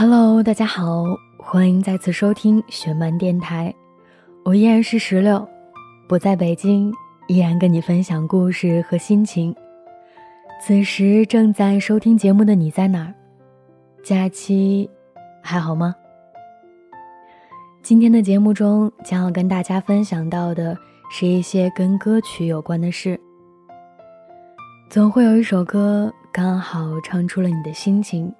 Hello，大家好，欢迎再次收听雪漫电台，我依然是石榴，不在北京，依然跟你分享故事和心情。此时正在收听节目的你在哪儿？假期还好吗？今天的节目中将要跟大家分享到的是一些跟歌曲有关的事。总会有一首歌刚好唱出了你的心情。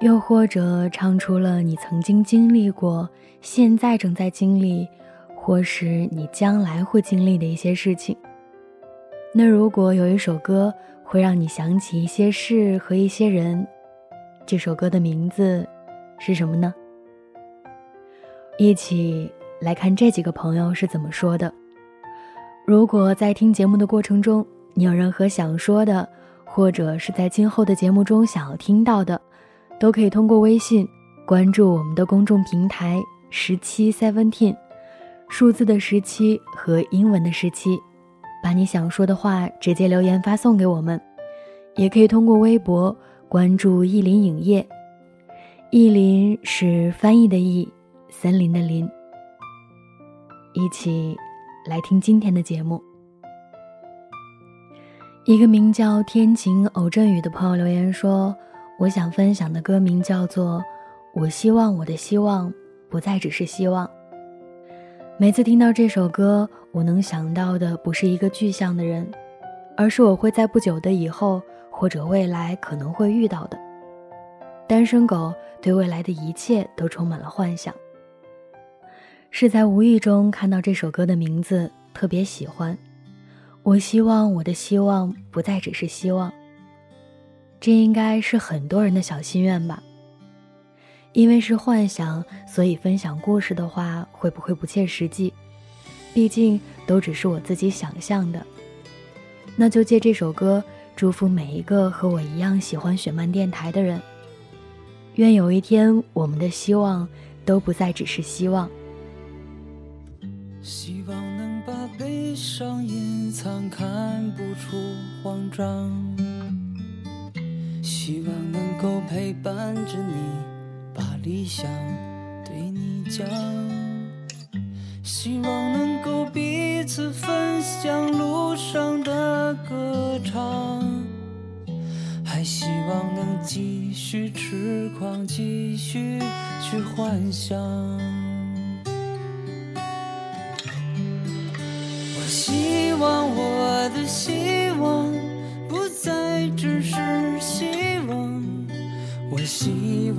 又或者唱出了你曾经经历过、现在正在经历，或是你将来会经历的一些事情。那如果有一首歌会让你想起一些事和一些人，这首歌的名字是什么呢？一起来看这几个朋友是怎么说的。如果在听节目的过程中，你有任何想说的，或者是在今后的节目中想要听到的。都可以通过微信关注我们的公众平台十七 seventeen，数字的十七和英文的十七，把你想说的话直接留言发送给我们。也可以通过微博关注意林影业，意林是翻译的意，森林的林。一起来听今天的节目。一个名叫天晴偶阵雨的朋友留言说。我想分享的歌名叫做《我希望我的希望不再只是希望》。每次听到这首歌，我能想到的不是一个具象的人，而是我会在不久的以后或者未来可能会遇到的。单身狗对未来的一切都充满了幻想。是在无意中看到这首歌的名字，特别喜欢。我希望我的希望不再只是希望。这应该是很多人的小心愿吧。因为是幻想，所以分享故事的话会不会不切实际？毕竟都只是我自己想象的。那就借这首歌，祝福每一个和我一样喜欢雪漫电台的人。愿有一天，我们的希望都不再只是希望。希望能把悲伤隐藏，看不出慌张。希望能够陪伴着你，把理想对你讲。希望能够彼此分享路上的歌唱，还希望能继续痴狂，继续去幻想。我希望我的希望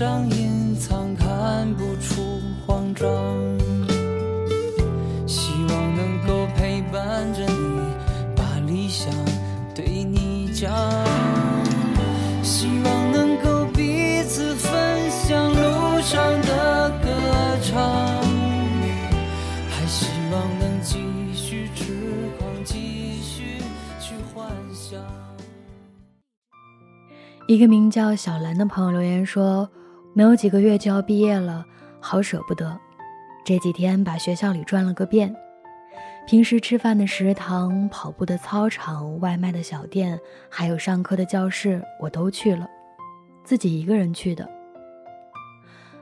上隐藏，看不出慌张，希望能够陪伴着你，把理想对你讲，希望能够彼此分享路上的歌唱，还希望能继续痴狂，继续去幻想。一个名叫小兰的朋友留言说。没有几个月就要毕业了，好舍不得。这几天把学校里转了个遍，平时吃饭的食堂、跑步的操场、外卖的小店，还有上课的教室，我都去了。自己一个人去的。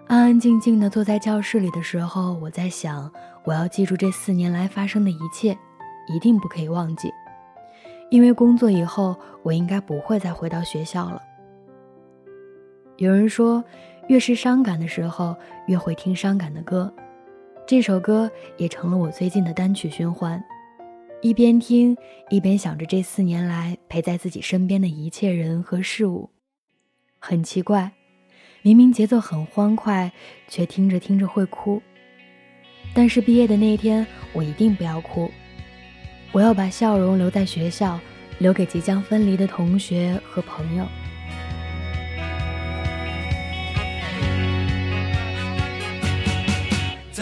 安安静静的坐在教室里的时候，我在想，我要记住这四年来发生的一切，一定不可以忘记，因为工作以后，我应该不会再回到学校了。”有人说，越是伤感的时候，越会听伤感的歌。这首歌也成了我最近的单曲循环，一边听一边想着这四年来陪在自己身边的一切人和事物。很奇怪，明明节奏很欢快，却听着听着会哭。但是毕业的那一天，我一定不要哭。我要把笑容留在学校，留给即将分离的同学和朋友。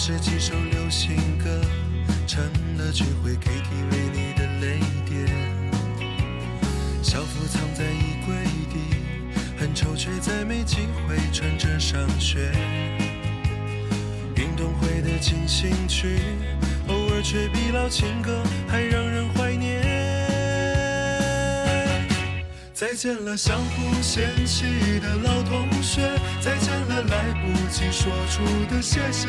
是几首流行歌，成了聚会 KTV 里的泪点。校服藏在衣柜底，很丑却再没机会穿着上学。运动会的进行曲，偶尔却比老情歌还让人怀念。再见了，相互嫌弃的老同学，再见了，来不及说出的谢谢。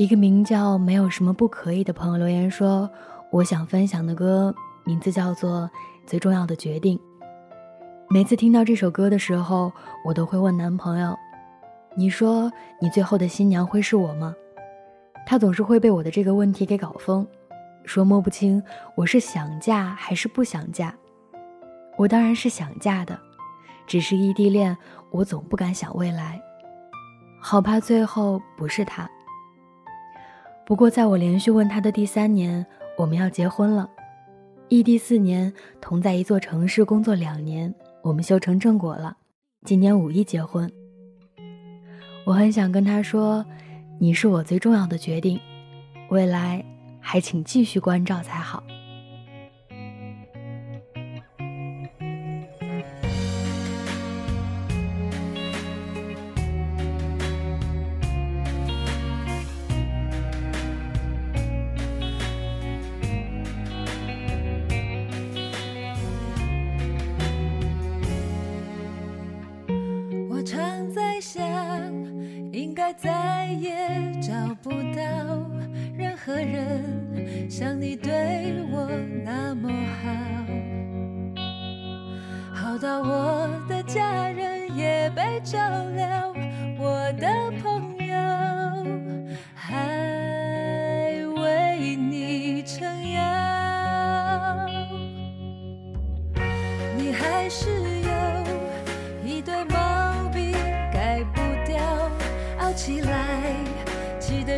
一个名叫“没有什么不可以”的朋友留言说：“我想分享的歌名字叫做《最重要的决定》。每次听到这首歌的时候，我都会问男朋友：‘你说你最后的新娘会是我吗？’他总是会被我的这个问题给搞疯，说摸不清我是想嫁还是不想嫁。我当然是想嫁的，只是异地恋，我总不敢想未来，好怕最后不是他。”不过，在我连续问他的第三年，我们要结婚了。异地四年，同在一座城市工作两年，我们修成正果了。今年五一结婚。我很想跟他说：“你是我最重要的决定，未来还请继续关照才好。”再也找不到任何人像你对我那么好，好到我的家人也被照料，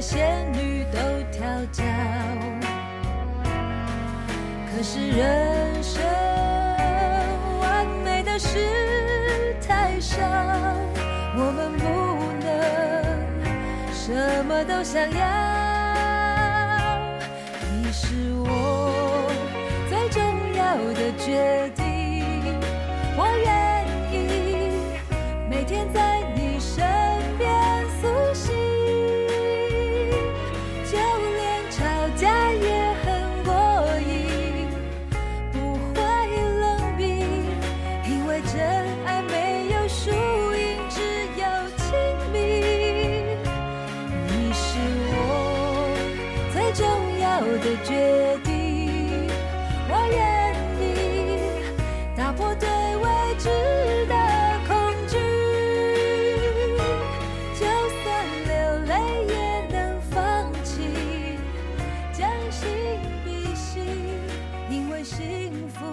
仙女都跳脚。可是人生完美的事太少，我们不能什么都想要。你是我最重要的决定，幸福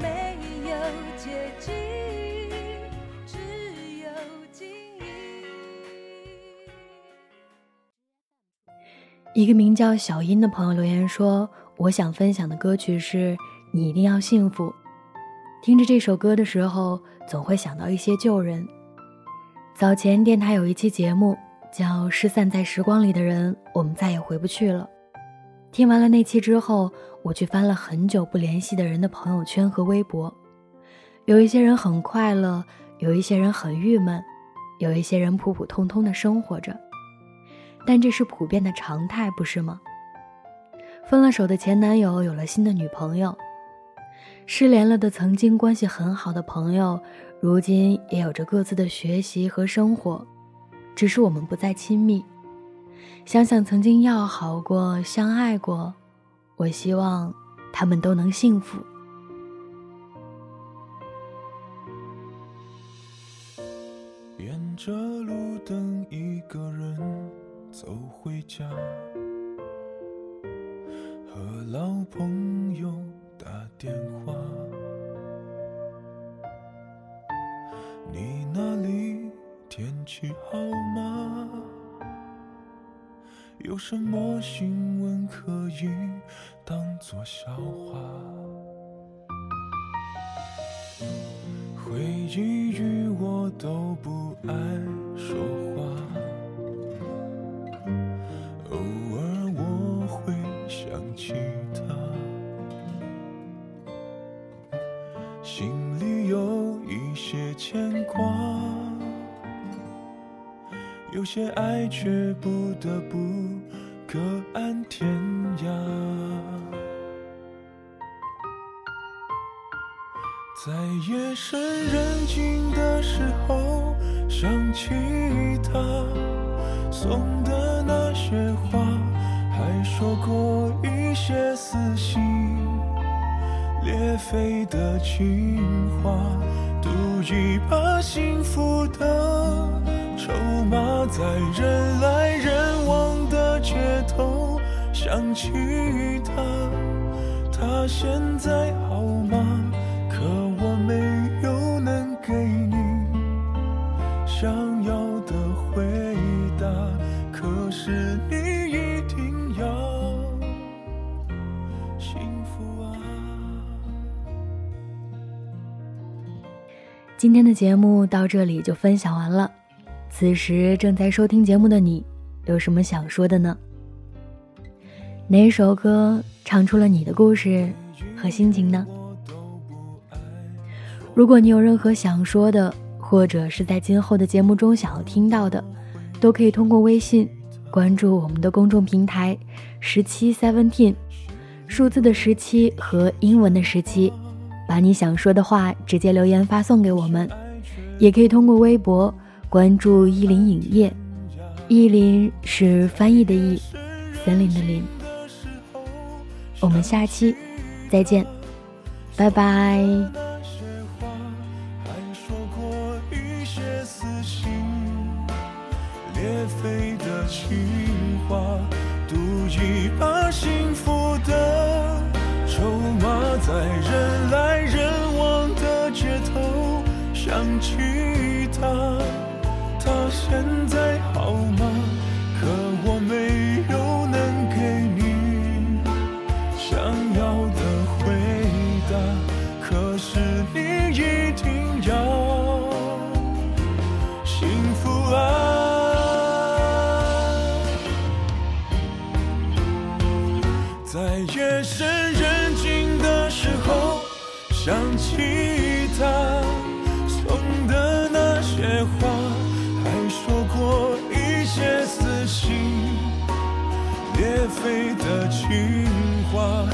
没有捷径，只有经营。一个名叫小英的朋友留言说：“我想分享的歌曲是《你一定要幸福》。听着这首歌的时候，总会想到一些旧人。早前电台有一期节目叫《失散在时光里的人，我们再也回不去了》。听完了那期之后，我去翻了很久不联系的人的朋友圈和微博，有一些人很快乐，有一些人很郁闷，有一些人普普通通的生活着。”但这是普遍的常态，不是吗？分了手的前男友有了新的女朋友，失联了的曾经关系很好的朋友，如今也有着各自的学习和生活，只是我们不再亲密。想想曾经要好过、相爱过，我希望他们都能幸福。沿着路灯，一个人走回家，和老朋友打电话。你那里天气好吗？有什么新闻可以当作笑话？回忆与我都不爱说话，偶尔我会想起他，心里有一些牵挂，有些爱却不得不各安天涯。在夜深人静的时候，想起他送的那些话，还说过一些撕心裂肺的情话，赌一把幸福的筹码，在人来想起他，他现在好吗？可我没有能给你想要的回答，可是你一定要幸福啊！今天的节目到这里就分享完了。此时正在收听节目的你，有什么想说的呢？哪首歌唱出了你的故事和心情呢？如果你有任何想说的，或者是在今后的节目中想要听到的，都可以通过微信关注我们的公众平台“十七 Seventeen”，数字的十七和英文的十七，把你想说的话直接留言发送给我们。也可以通过微博关注意林影业，意林是翻译的意，森林的林。我们下期再见，拜拜。那些话，还说过一些撕心裂肺的情话，赌一把幸福的筹码，在人来人往的街头想起他，他现在好吗？飞的情话，